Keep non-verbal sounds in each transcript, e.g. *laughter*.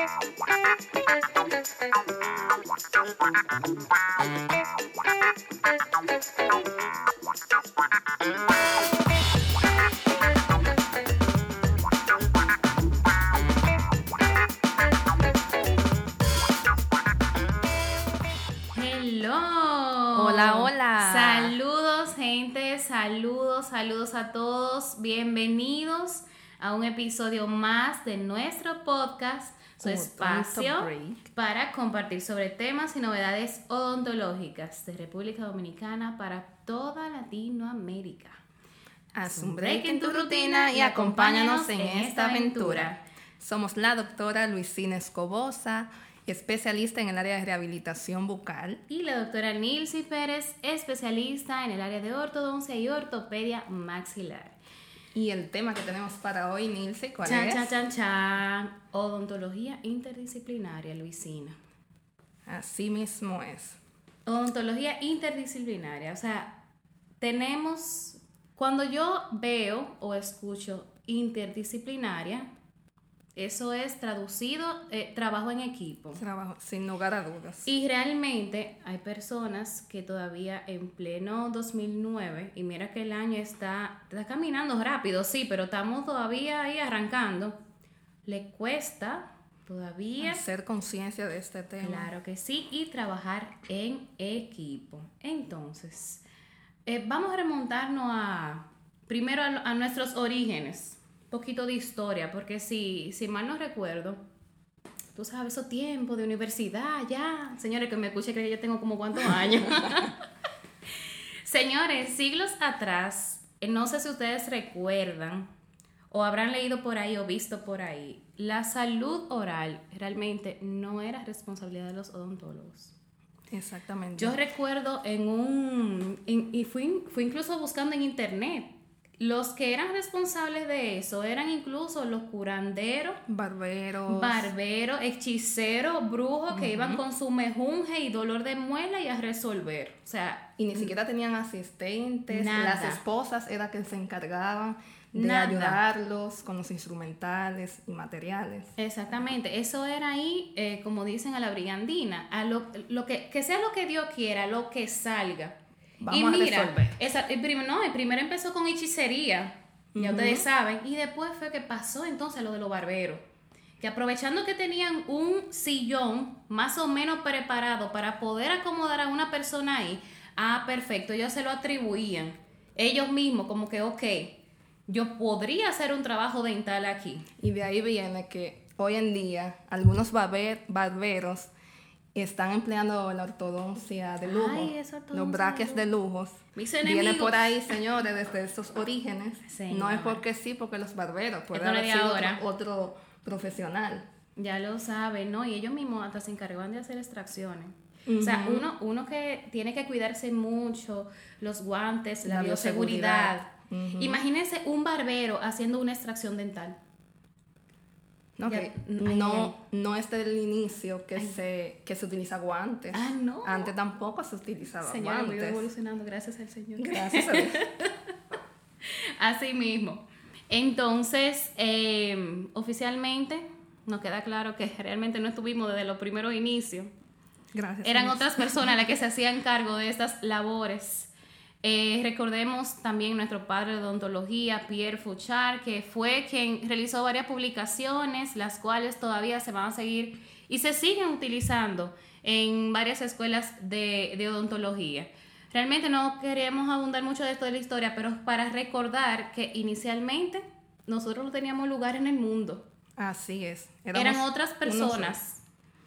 Hello. Hola, hola. Saludos, gente. Saludos, saludos a todos. Bienvenidos a un episodio más de nuestro podcast, su Como espacio para compartir sobre temas y novedades odontológicas de República Dominicana para toda Latinoamérica. Haz un break en tu rutina y acompáñanos en esta aventura. Somos la doctora Luisina Escobosa, especialista en el área de rehabilitación bucal. Y la doctora Nilsi Pérez, especialista en el área de ortodoncia y ortopedia maxilar. Y el tema que tenemos para hoy, Nilce, ¿cuál Chan, es? chan, chan, chan. Odontología interdisciplinaria, Luisina. Así mismo es. Odontología interdisciplinaria. O sea, tenemos. Cuando yo veo o escucho interdisciplinaria, eso es traducido eh, trabajo en equipo. Trabajo, sin lugar a dudas. Y realmente hay personas que todavía en pleno 2009, y mira que el año está, está caminando rápido, sí, pero estamos todavía ahí arrancando, le cuesta todavía, Hacer conciencia de este tema. claro que sí, y trabajar en equipo. Entonces, eh, vamos a remontarnos a, primero a, a nuestros orígenes, poquito de historia, porque si, si mal no recuerdo, Tú sabes, esos tiempos de universidad, ya. Señores, que me escuche que yo tengo como cuántos *laughs* años. *laughs* Señores, siglos atrás, eh, no sé si ustedes recuerdan o habrán leído por ahí o visto por ahí, la salud oral realmente no era responsabilidad de los odontólogos. Exactamente. Yo recuerdo en un, en- y fui, fui incluso buscando en internet, los que eran responsables de eso eran incluso los curanderos, Barberos. barberos, hechiceros, brujos que iban con su mejunje y dolor de muela y a resolver. O sea, y ni siquiera tenían asistentes. Nada. Las esposas eran que se encargaban de Nada. ayudarlos con los instrumentales y materiales. exactamente, eso era ahí, eh, como dicen a la brigandina, a lo, lo que, que sea lo que Dios quiera, lo que salga. Vamos y a mira, resolver. esa- el prim- no, el primero empezó con hechicería, ya ustedes saben, y después fue que pasó entonces lo de los barberos. Que aprovechando que tenían un sillón más o menos preparado para poder acomodar a una persona ahí, ah, perfecto, ellos se lo atribuían. Ellos mismos, como que, ok, yo podría hacer un trabajo dental aquí. Y de ahí viene que hoy en día algunos barber- barberos están empleando la ortodoncia de lujo, Ay, esa ortodoncia los braques de lujos. Mis Viene enemigos. por ahí, señores, desde esos orígenes. No es porque sí, porque los barberos, puede Esto no es haber sido ahora. otro, otro profesional. Ya lo saben, ¿no? Y ellos mismos hasta se encargaban de hacer extracciones. O sea, uno, uno que tiene que cuidarse mucho, los guantes, la, La bioseguridad. bioseguridad. Imagínense un barbero haciendo una extracción dental. ¿No? Ya, no, no es del inicio que se, que se utiliza guantes. Ah, no. Antes tampoco se utilizaba Señora, guantes. evolucionando, gracias al Señor. Gracias a Dios. *laughs* Así mismo. Entonces, eh, oficialmente, nos queda claro que realmente no estuvimos desde los primeros inicios. Gracias. Eran otras personas las que se hacían cargo de estas labores. Eh, recordemos también nuestro padre de odontología, Pierre Fouchard, que fue quien realizó varias publicaciones, las cuales todavía se van a seguir y se siguen utilizando en varias escuelas de, de odontología. Realmente no queremos abundar mucho de esto de la historia, pero para recordar que inicialmente nosotros no teníamos lugar en el mundo. Así es. Eran otras personas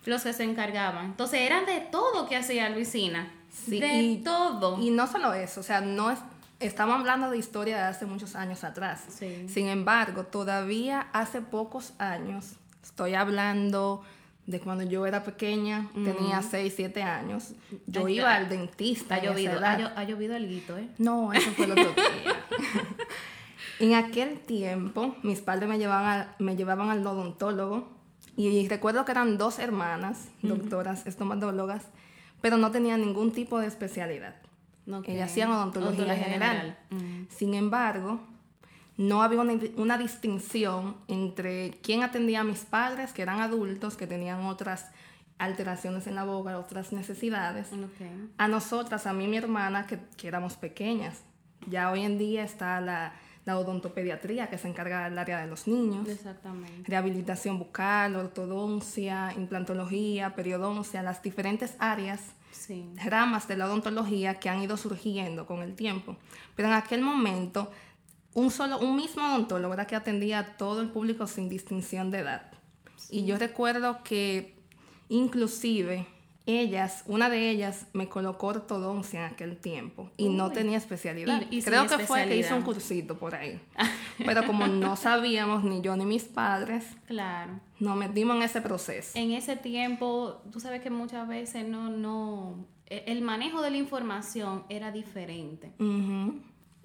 los que se encargaban. Entonces eran de todo que hacía Luisina. Sí, de y- todo. Y no solo eso, o sea, no es, estamos hablando de historia de hace muchos años atrás. Sí. Sin embargo, todavía hace pocos años, estoy hablando de cuando yo era pequeña, tenía 6, 7 años, yo Ay, iba al dentista. ha llovido, ha, ha llovido alguito, ¿eh? No, eso fue el otro día. *laughs* en aquel tiempo, mis padres me llevaban, al- me llevaban al odontólogo y recuerdo que eran dos hermanas, doctoras estomatólogas, pero no tenían ningún tipo de especialidad. Ok. Ellas hacían odontología, general. Mm. Sin embargo, no había una, una distinción entre quién atendía a mis padres, que eran adultos, que tenían otras alteraciones en la boca, otras necesidades, a nosotras, a mí y mi hermana, que, que éramos pequeñas. Ya hoy en día está la, la odontopediatría, que se encarga del área de los niños, Exactamente. rehabilitación bucal, ortodoncia, implantología, periodoncia, las diferentes áreas Sí. ramas de la odontología que han ido surgiendo con el tiempo. Pero en aquel momento, un solo, un mismo odontólogo era que atendía a todo el público sin distinción de edad. Y yo recuerdo que inclusive ellas, una de ellas me colocó ortodoncia en aquel tiempo y no tenía especialidad. Y- Creo que fue que hizo un cursito por ahí. *laughs* Pero como no sabíamos, ni yo ni mis padres, Claro. nos metimos en ese proceso. En ese tiempo, tú sabes que muchas veces no, no, e- el manejo de la información era diferente.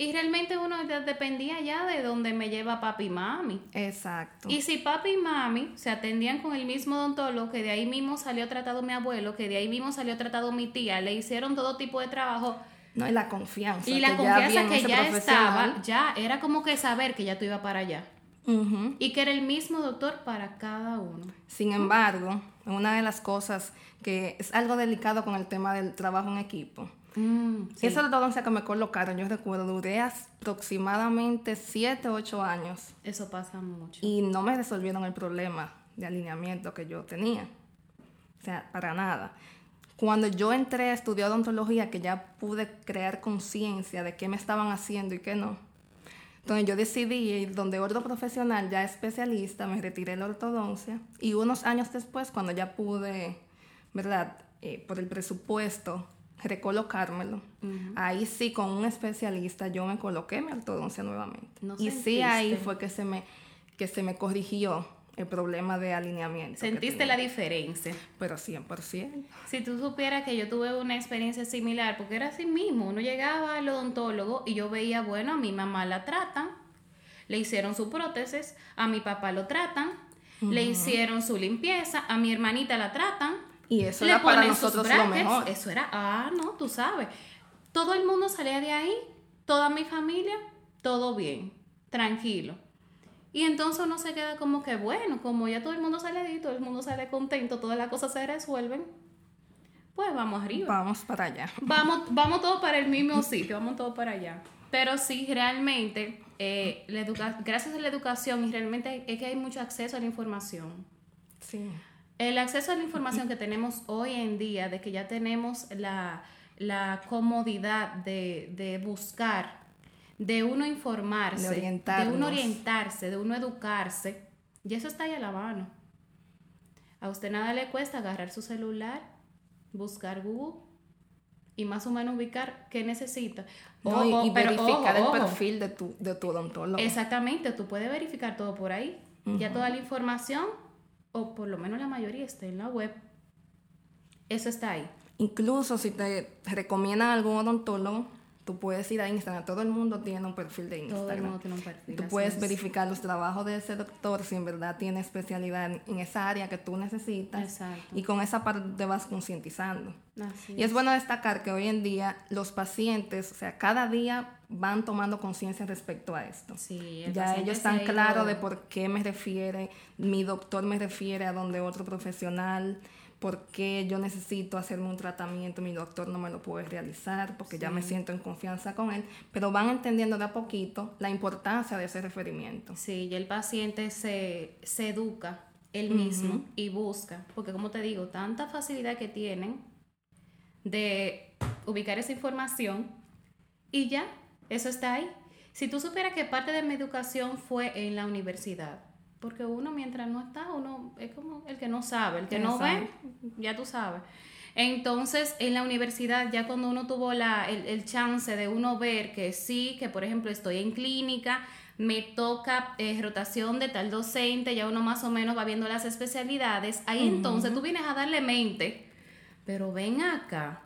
Y realmente uno dependía ya de donde me lleva papi y mami. Exacto. Y si papi y mami se atendían con el mismo odontólogo, que de ahí mismo salió tratado mi abuelo, que de ahí mismo salió tratado mi tía, le hicieron todo tipo de trabajo. No, y la confianza. Y la confianza que ya estaba, ya era como que saber que ya tú ibas para allá. Y que era el mismo doctor para cada uno. Sin embargo, una de las cosas que es algo delicado con el tema del trabajo en equipo. Mm, sí. Esa ortodoncia que me colocaron, yo recuerdo, duré aproximadamente 7 o 8 años Eso pasa mucho. y no me resolvieron el problema de alineamiento que yo tenía. O sea, para nada. Cuando yo entré a estudiar odontología, que ya pude crear conciencia de qué me estaban haciendo y qué no, entonces yo decidí ir donde otro profesional ya especialista, me retiré de la ortodoncia y unos años después, cuando ya pude, ¿verdad? Eh, por el presupuesto, recolocármelo, ahí sí con un especialista yo me coloqué mi ortodoncia nuevamente. ¿No y sí ahí sentiste? fue que se me, que se me corrigió el problema de alineamiento. Sentiste la diferencia. Pero 100%. Si tú supieras que yo tuve una experiencia similar, porque era así mismo, uno llegaba al odontólogo y yo veía, bueno, a mi mamá la tratan, le hicieron su prótesis, a mi papá lo tratan, le hicieron su limpieza, a mi hermanita la tratan, Y eso le era para nosotros lo mejor. Eso era, ah, no, tú sabes. Todo el mundo salía de ahí, toda mi familia, todo bien, tranquilo. Y entonces uno se queda como que, bueno, como ya todo el mundo sale de ahí, todo el mundo sale contento, todas las cosas se resuelven, pues vamos arriba. Vamos para allá. Vamos, vamos todos para el mismo sitio, vamos todos para allá. Pero sí, realmente, eh, la educa- gracias a la educación y realmente es que hay mucho acceso a la información. Sí. El acceso a la información que tenemos hoy en día, de que ya tenemos la, la comodidad de, de buscar, de uno informarse, De uno orientarse, de uno educarse, y eso está ahí a la mano. A usted nada le cuesta agarrar su celular, buscar Google y más o menos ubicar qué necesita. No, y- Ojo, y pero verificar ojo, el ojo. perfil de tu, de tu odontólogo. Exactamente, tú puedes verificar todo por ahí. Ya toda la información, o por lo menos la mayoría, está en la web. Eso está ahí. Incluso si te recomiendan algún odontólogo, tú puedes ir a Instagram. Todo el mundo tiene un perfil de Todo el Instagram. mundo tiene un perfil. Tú puedes es. verificar los trabajos de ese doctor si en verdad tiene especialidad en, esa área que tú necesitas. Exacto. Y con esa parte te vas concientizando. Así Y es bueno destacar que hoy en día los pacientes, o sea, cada día van tomando conciencia respecto a esto. Sí, el Ya ellos están claros de por qué me refiere, mi doctor me refiere a donde otro profesional, por qué yo necesito hacerme un tratamiento, mi doctor no me lo puede realizar porque ya me siento en confianza con él, pero van entendiendo de a poquito la importancia de ese referimiento. Sí, y el paciente se, se educa él mismo y busca, porque como te digo, tanta facilidad que tienen de ubicar esa información y ya, eso está ahí. Si tú supieras que parte de mi educación fue en la universidad, porque uno mientras no está, uno es como el que no sabe, el que no ve, Exacto. ya tú sabes. Entonces, en la universidad, ya cuando uno tuvo la, el, el chance de uno ver que sí, que por ejemplo estoy en clínica, me toca eh, rotación de tal docente, ya uno más o menos va viendo las especialidades, ahí entonces tú vienes a darle mente, pero ven acá.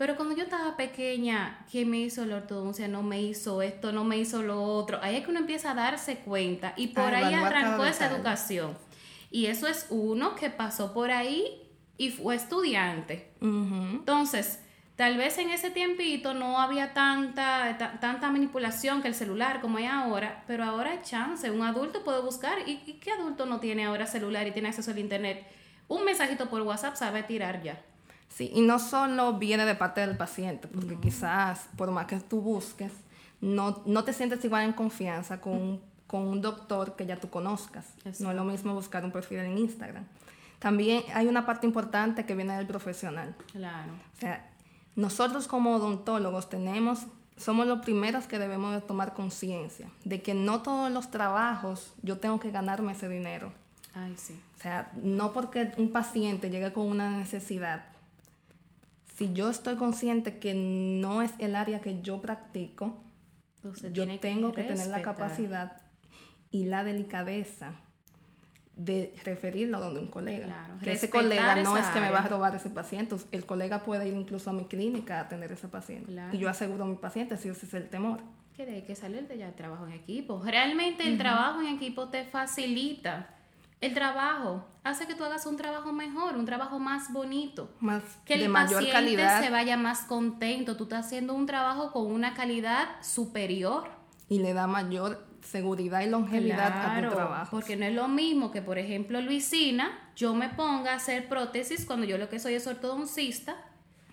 Pero cuando yo estaba pequeña, ¿quién me hizo la ortodoncia? No me hizo esto, no me hizo lo otro. Ahí es que uno empieza a darse cuenta y por ahí arrancó esa educación. Y eso es uno que pasó por ahí y fue estudiante. Entonces, Tal vez en ese tiempito no había tanta, ta- tanta manipulación que el celular como hay ahora, pero ahora hay chance. Un adulto puede buscar. ¿Y, y qué adulto no tiene ahora celular y tiene acceso al internet? Un mensajito por WhatsApp sabe tirar ya. Sí, y no solo viene de parte del paciente, porque quizás por más que tú busques, no, no te sientes igual en confianza con, un- con un doctor que ya tú conozcas. No es lo mismo buscar un perfil en Instagram. También hay una parte importante que viene del profesional. Claro. O sea, nosotros como odontólogos tenemos, somos los primeros que debemos de tomar conciencia de que no todos los trabajos yo tengo que ganarme ese dinero. Ay, sí. O sea, no porque un paciente llegue con una necesidad, si yo estoy consciente que no es el área que yo practico, Usted yo tengo que tener la capacidad y la delicadeza de referirlo a donde un colega. Claro, que ese colega no es que me va a robar ese paciente, el colega puede ir incluso a mi clínica a atender a ese paciente. Claro. Y yo aseguro a mi paciente si ese es el temor. Que de que salir de ya el trabajo en equipo. Realmente el trabajo en equipo te facilita. El trabajo hace que tú hagas un trabajo mejor, un trabajo más bonito. Más Que el de mayor paciente calidad se vaya más contento. Tú estás haciendo un trabajo con una calidad superior. y le da mayor seguridad y longevidad a tu trabajo. Porque no es lo mismo que, por ejemplo, Luisina, yo me ponga a hacer prótesis cuando yo lo que soy es ortodoncista.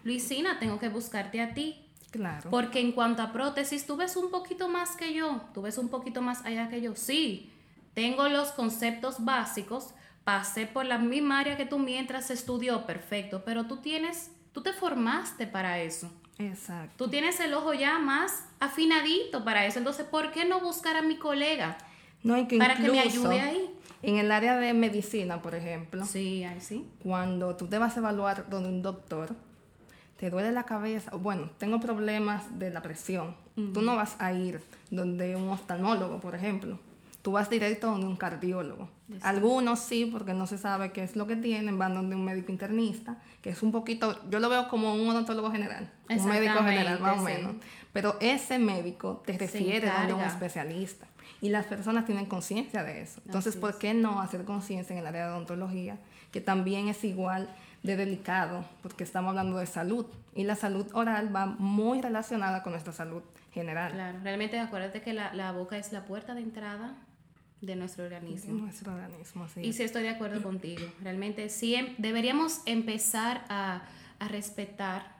Luisina, tengo que buscarte a ti. Claro. Porque en cuanto a prótesis, tú ves un poquito más que yo, tú ves un poquito más allá que yo. Sí, tengo los conceptos básicos, pasé por la misma área que tú mientras estudió, perfecto, pero tú tienes, tú te formaste para eso. Exacto. Tú tienes el ojo ya más afinadito para eso. Entonces, ¿por qué no buscar a mi colega No, y que para que me ayude ahí? En el área de medicina, por ejemplo, Sí, ahí sí. cuando tú te vas a evaluar donde un doctor, te duele la cabeza, bueno, tengo problemas de la presión, tú no vas a ir donde un oftalmólogo, por ejemplo, tú vas directo donde un cardiólogo. Algunos sí, porque no se sabe qué es lo que tienen, van donde un médico internista, que es un poquito, yo lo veo como un odontólogo general, un médico general más o sí. menos, pero ese médico te refiere donde un especialista. Y las personas tienen conciencia de eso. Entonces, Así ¿por qué no hacer conciencia en el área de odontología? Que también es igual de delicado, porque estamos hablando de salud. Y la salud oral va muy relacionada con nuestra salud general. Claro, realmente acuérdate que la, la boca es la puerta de entrada de nuestro organismo. nuestro organismo, así Y sí estoy de acuerdo contigo. Realmente sí em- deberíamos empezar a, a respetar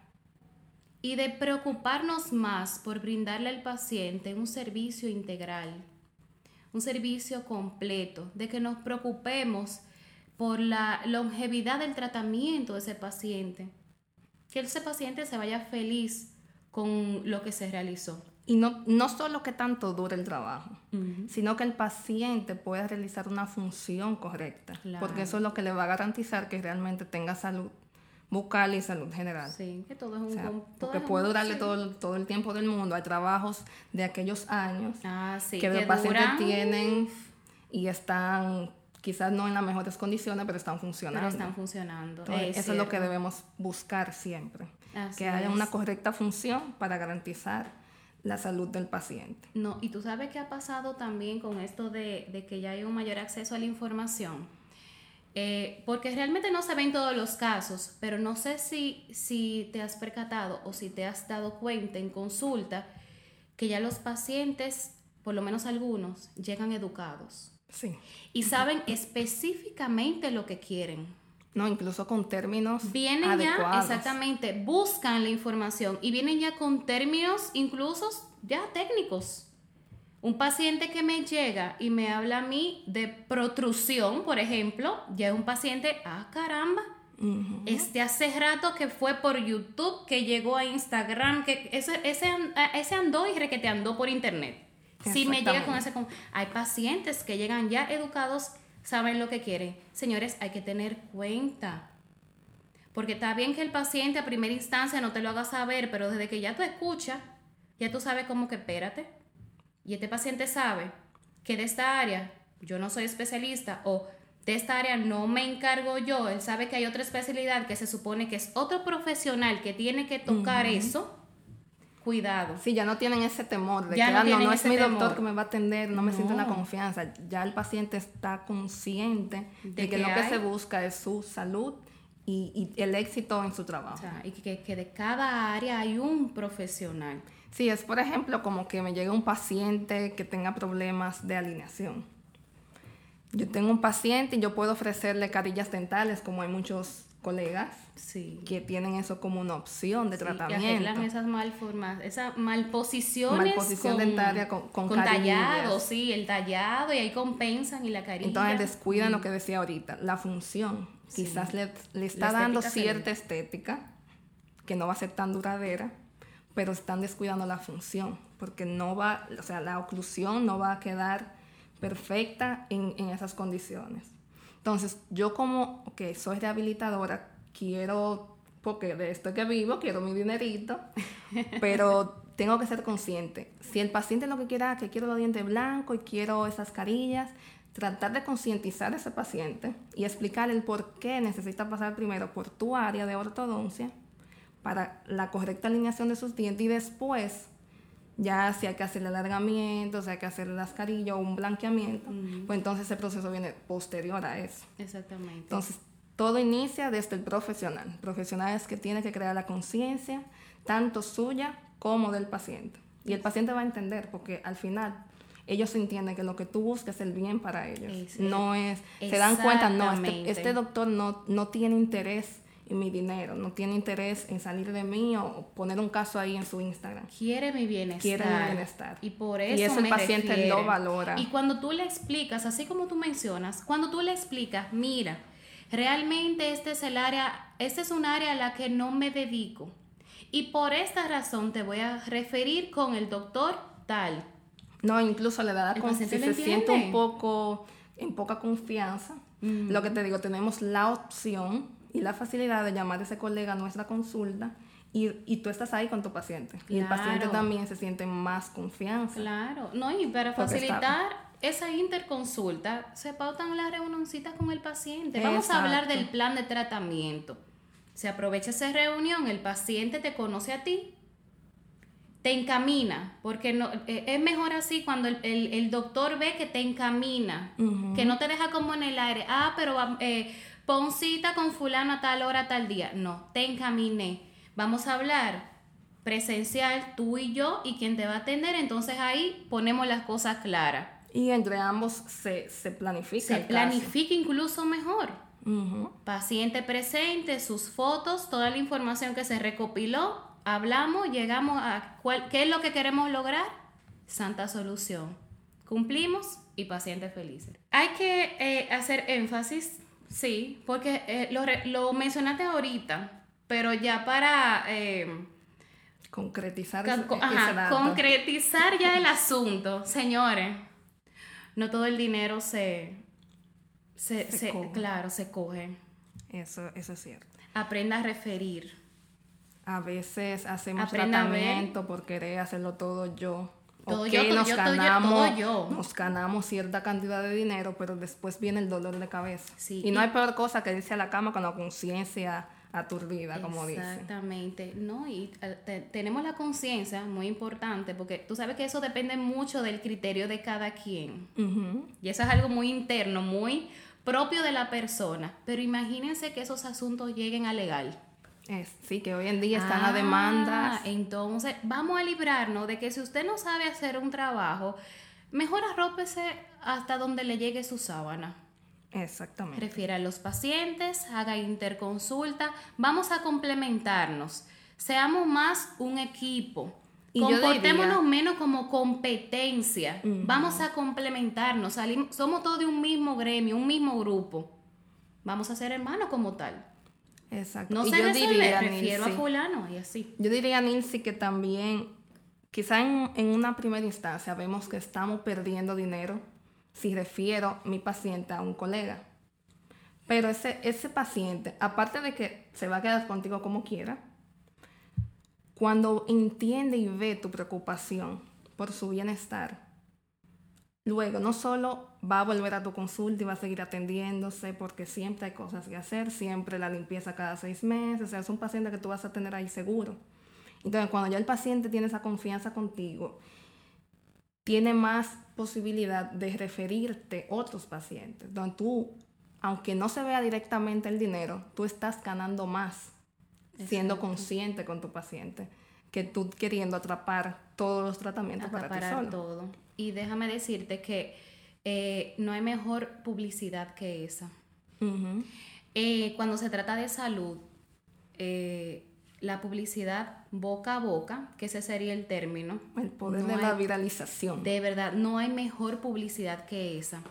y de preocuparnos más por brindarle al paciente un servicio integral, un servicio completo, de que nos preocupemos por la longevidad del tratamiento de ese paciente, que ese paciente se vaya feliz con lo que se realizó. Y no, no solo que tanto dure el trabajo, sino que el paciente pueda realizar una función correcta, Claro. porque eso es lo que le va a garantizar que realmente tenga salud bucal y salud general. Sí, que todo es un... O sea, porque puede durarle sí. todo, el- todo el tiempo del mundo. Hay trabajos de aquellos años Ah, sí, que los pacientes tienen y están quizás no en las mejores condiciones, pero están pero funcionando. están funcionando. Entonces, eso es lo que debemos buscar siempre. Así que haya es. una correcta función para garantizar la salud del paciente. No, y tú sabes qué ha pasado también con esto de, de que ya hay un mayor acceso a la información. Eh, porque realmente no se ven todos los casos, pero no sé si, si te has percatado o si te has dado cuenta en consulta que ya los pacientes, por lo menos algunos, llegan educados Sí. y saben específicamente lo que quieren. No, incluso con términos Vienen adecuados. ya, exactamente, buscan la información y vienen ya con términos incluso ya técnicos. Un paciente que me llega y me habla a mí de protrusión, por ejemplo, ya es un paciente, ah, caramba, este hace rato que fue por YouTube, que llegó a Instagram, que ese, ese andó y requete andó por internet. Si me llega con ese... con- Hay pacientes que llegan ya educados, saben lo que quieren. Señores, hay que tener cuenta. Porque está bien que el paciente a primera instancia no te lo haga saber, pero desde que ya tú escuchas, ya tú sabes como que espérate. Y este paciente sabe que de esta área yo no soy especialista o de esta área no me encargo yo. Él sabe que hay otra especialidad que se supone que es otro profesional que tiene que tocar eso. Cuidado. Sí, ya no tienen ese temor de Ya que no ah, no, es mi temor. doctor que me va a atender, no me siento en la confianza. Ya el paciente está consciente de, De que, que lo que hay- se busca es su salud y, el éxito en su trabajo. O sea, y que, que, de cada área hay un profesional. Sí, es por ejemplo como que me llegue un paciente que tenga problemas de alineación. Yo tengo un paciente y yo puedo ofrecerle carillas dentales, como hay muchos colegas sí. que tienen eso como una opción de tratamiento. Y arreglan esas malformas, esas malposiciones. Malposición con, dentaria con, con, con tallado, sí, el tallado y ahí compensan y la carilla. Entonces descuidan lo que decía ahorita, la función. Quizás le, le, está dando cierta estética que no va a ser tan duradera, pero están descuidando la función, porque no va, o sea, la oclusión no va a quedar perfecta en, en esas condiciones. Entonces, yo como que soy rehabilitadora, quiero, porque de esto que vivo, quiero mi dinerito, *laughs* pero tengo que ser consciente. Si el paciente lo que quiera, que quiero los dientes blancos y quiero esas carillas, tratar de concientizar a ese paciente y explicar el por qué necesita pasar primero por tu área de ortodoncia para la correcta alineación de sus dientes y después ya si hay que hacer el alargamiento, si hay que hacer las carillas o un blanqueamiento, pues entonces ese proceso viene posterior a eso. Exactamente. Entonces, todo inicia desde el profesional. El profesional es que tiene que crear la conciencia, tanto suya como del paciente. Y el paciente va a entender, porque al final ellos entienden que lo que tú buscas es el bien para ellos. No es, se dan cuenta, no, este, este, doctor no, no tiene interés en mi dinero, no tiene interés en salir de mí o poner un caso ahí en su Instagram. Quiere mi bienestar. Quiere mi bienestar. Y por eso, y eso el paciente lo valora. Y cuando tú le explicas, así como tú mencionas, cuando tú le explicas, mira, realmente este es el área, este es un área a la que no me dedico. Y por esta razón te voy a referir con el doctor tal. No, incluso le da la si se siente un poco en poca confianza. Mm. Lo que te digo, tenemos la opción y la facilidad de llamar a ese colega a nuestra consulta y, y, tú estás ahí con tu paciente. Y el paciente también se siente más confianza. Claro, no, y para facilitar esa interconsulta, se pautan las reunioncitas con el paciente. Vamos a hablar del plan de tratamiento. Se aprovecha esa reunión, el paciente te conoce a ti, te encamina, porque no, eh, es mejor así cuando el, el, doctor ve que te encamina, que no te deja como en el aire, ah, pero eh, pon cita con fulano a tal hora, tal día. No, te encaminé. Vamos a hablar presencial, tú y yo, y quien te va a atender, entonces ahí ponemos las cosas claras. Y entre ambos se, se planifica. Se planifica incluso mejor. Paciente presente, sus fotos, toda la información que se recopiló, hablamos, llegamos a cuál, qué es lo que queremos lograr. Santa solución. Cumplimos y paciente feliz. Hay que eh, hacer énfasis Sí, porque eh, lo, lo, mencionaste ahorita, pero ya para... Eh, concretizar, concretizar ya el asunto, señores, no todo el dinero se, se, claro, se coge. Eso, eso es cierto. Aprenda a referir. A veces hacemos tratamiento por querer hacerlo todo yo todo yo, nos ganamos, yo. Nos ganamos cierta cantidad de dinero, pero después viene el dolor de cabeza. y no hay peor cosa que irse a la cama con la conciencia aturdida, como dice. Exactamente. No, y eh, tenemos la conciencia, muy importante, porque tú sabes que eso depende mucho del criterio de cada quien. Y eso es algo muy interno, muy propio de la persona. Pero imagínense que esos asuntos lleguen a legal sí, que hoy en día están a demandas. Ah, entonces, vamos a librarnos de que si usted no sabe hacer un trabajo, mejor arrópese hasta donde le llegue su sábana. Exactamente. Refiere a los pacientes, haga interconsulta, vamos a complementarnos. Seamos más un equipo. Y Comportémonos menos como competencia. Vamos a complementarnos. Salimos, somos todos de un mismo gremio, un mismo grupo. Vamos a ser hermanos como tal. Exacto. No sé yo diría, refiero a fulano y así. Yo diría, Nilsi, que también, quizá en, en, una primera instancia vemos que estamos perdiendo dinero si refiero mi paciente a un colega. Pero ese, ese paciente, aparte de que se va a quedar contigo como quiera, cuando entiende y ve tu preocupación por su bienestar, Luego, no solo va a volver a tu consulta y va a seguir atendiéndose porque siempre hay cosas que hacer, siempre la limpieza cada seis meses, o sea, es un paciente que tú vas a tener ahí seguro. Entonces, cuando ya el paciente tiene esa confianza contigo, tiene más posibilidad de referirte a otros pacientes, donde tú aunque no se vea directamente el dinero, tú estás ganando más siendo consciente con tu paciente que tú queriendo atrapar todos los tratamientos para ti solo. todo. Y déjame decirte que eh, no hay mejor publicidad que esa. Eh, cuando se trata de salud, eh, la publicidad boca a boca, que ese sería el término. El poder de la viralización. De verdad, no hay mejor publicidad que esa.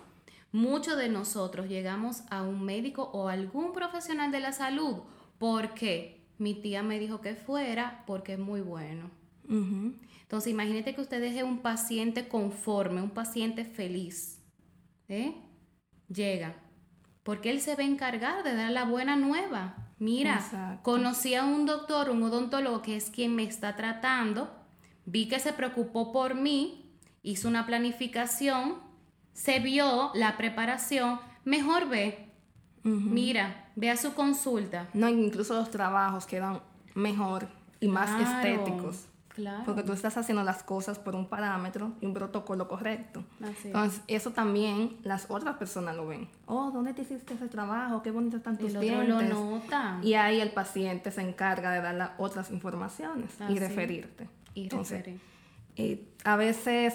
Muchos de nosotros llegamos a un médico o algún profesional de la salud porque mi tía me dijo que fuera porque es muy bueno. Entonces, imagínate que usted deje un paciente conforme, un paciente feliz. ¿eh? Llega, porque él se va a encargar de dar la buena nueva. Mira, conocí a un doctor, un odontólogo que es quien me está tratando, vi que se preocupó por mí, hizo una planificación, se vio la preparación, mejor ve. Mira, ve a su consulta. No, incluso los trabajos quedan mejor y más estéticos. Porque tú estás haciendo las cosas por un parámetro y un protocolo correcto. Entonces, eso también las otras personas lo ven. Oh, ¿dónde te hiciste ese trabajo? Qué bonito están tus dientes. lo nota. Y ahí el paciente se encarga de dar otras informaciones y referirte. Y Entonces, eh, a veces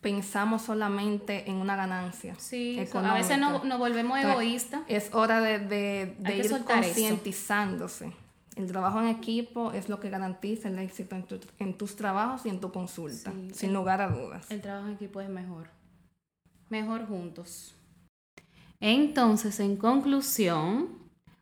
pensamos solamente en una ganancia. Sí, a veces nos, volvemos egoístas. Es hora de, de, ir concientizándose. El trabajo en equipo es lo que garantiza el éxito en, tus trabajos y en tu consulta, sin lugar a dudas. El trabajo en equipo es mejor. Mejor juntos. Entonces, en conclusión,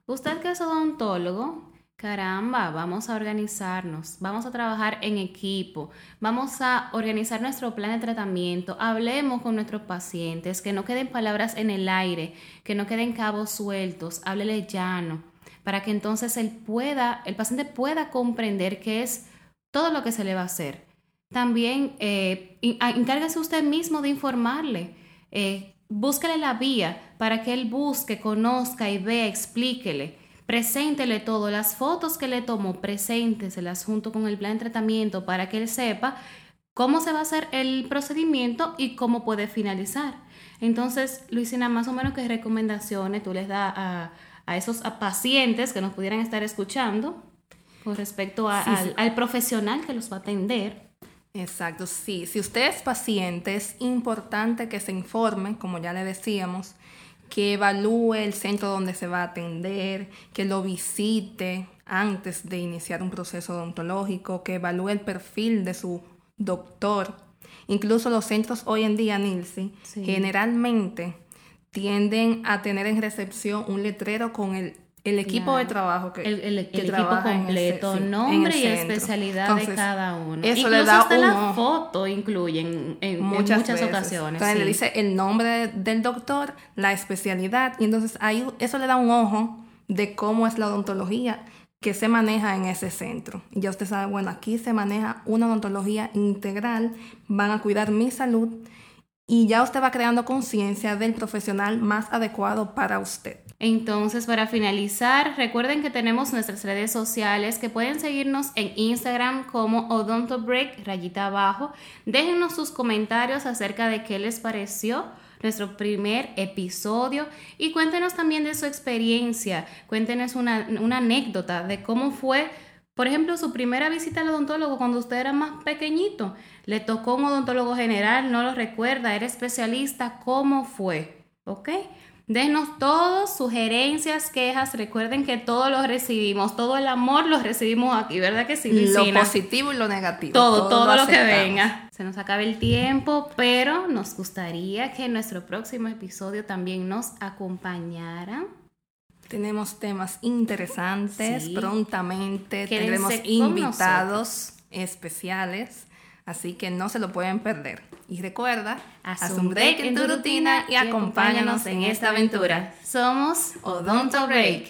usted que es odontólogo, caramba, vamos a organizarnos, vamos a trabajar en equipo, vamos a organizar nuestro plan de tratamiento, hablemos con nuestros pacientes, que no queden palabras en el aire, que no queden cabos sueltos, háblele llano para que entonces él pueda, el paciente pueda comprender qué es todo lo que se le va a hacer. También eh, encárguese usted mismo de informarle. Eh, búsquele la vía para que él busque, conozca y vea, explíquele. Preséntele todo, las fotos que le tomó, presénteselas junto con el plan de tratamiento para que él sepa cómo se va a hacer el procedimiento y cómo puede finalizar. Entonces, Luisina, más o menos qué recomendaciones tú les das a, a esos pacientes que nos pudieran estar escuchando con respecto al, profesional que los va a atender. Exacto, sí. Si usted es paciente, es importante que se informe, como ya le decíamos, que evalúe el centro donde se va a atender, que lo visite antes de iniciar un proceso odontológico, que evalúe el perfil de su doctor. Incluso los centros hoy en día, Nilsi, generalmente tienden a tener en recepción un letrero con el, el equipo de trabajo que el, equipo completo, nombre y especialidad de cada uno. Eso le da hasta la foto incluyen en muchas, ocasiones. Entonces le dice el nombre del doctor, la especialidad y entonces ahí eso le da un ojo de cómo es la odontología que se maneja en ese centro. Y ya usted sabe, bueno, aquí se maneja una odontología integral, van a cuidar mi salud y ya usted va creando conciencia del profesional más adecuado para usted. Entonces, para finalizar, recuerden que tenemos nuestras redes sociales que pueden seguirnos en Instagram como odontobreak, rayita abajo. Déjenos sus comentarios acerca de qué les pareció nuestro primer episodio y cuéntenos también de su experiencia. Cuéntenos una, una anécdota de cómo fue por ejemplo, su primera visita al odontólogo cuando usted era más pequeñito, le tocó un odontólogo general, no lo recuerda, era especialista, ¿cómo fue? ¿Ok? Denos todos, sugerencias, quejas. Recuerden que todo lo recibimos, todo el amor lo recibimos aquí, ¿verdad que sí? Lo positivo y lo negativo. Todo, todo, lo, que venga. Se nos acaba el tiempo, pero nos gustaría que en nuestro próximo episodio también nos acompañaran tenemos temas interesantes. Prontamente tendremos invitados especiales. Así que no se lo pueden perder. Y recuerda, haz un break en tu rutina y acompáñanos en esta aventura. Somos Odonto Break.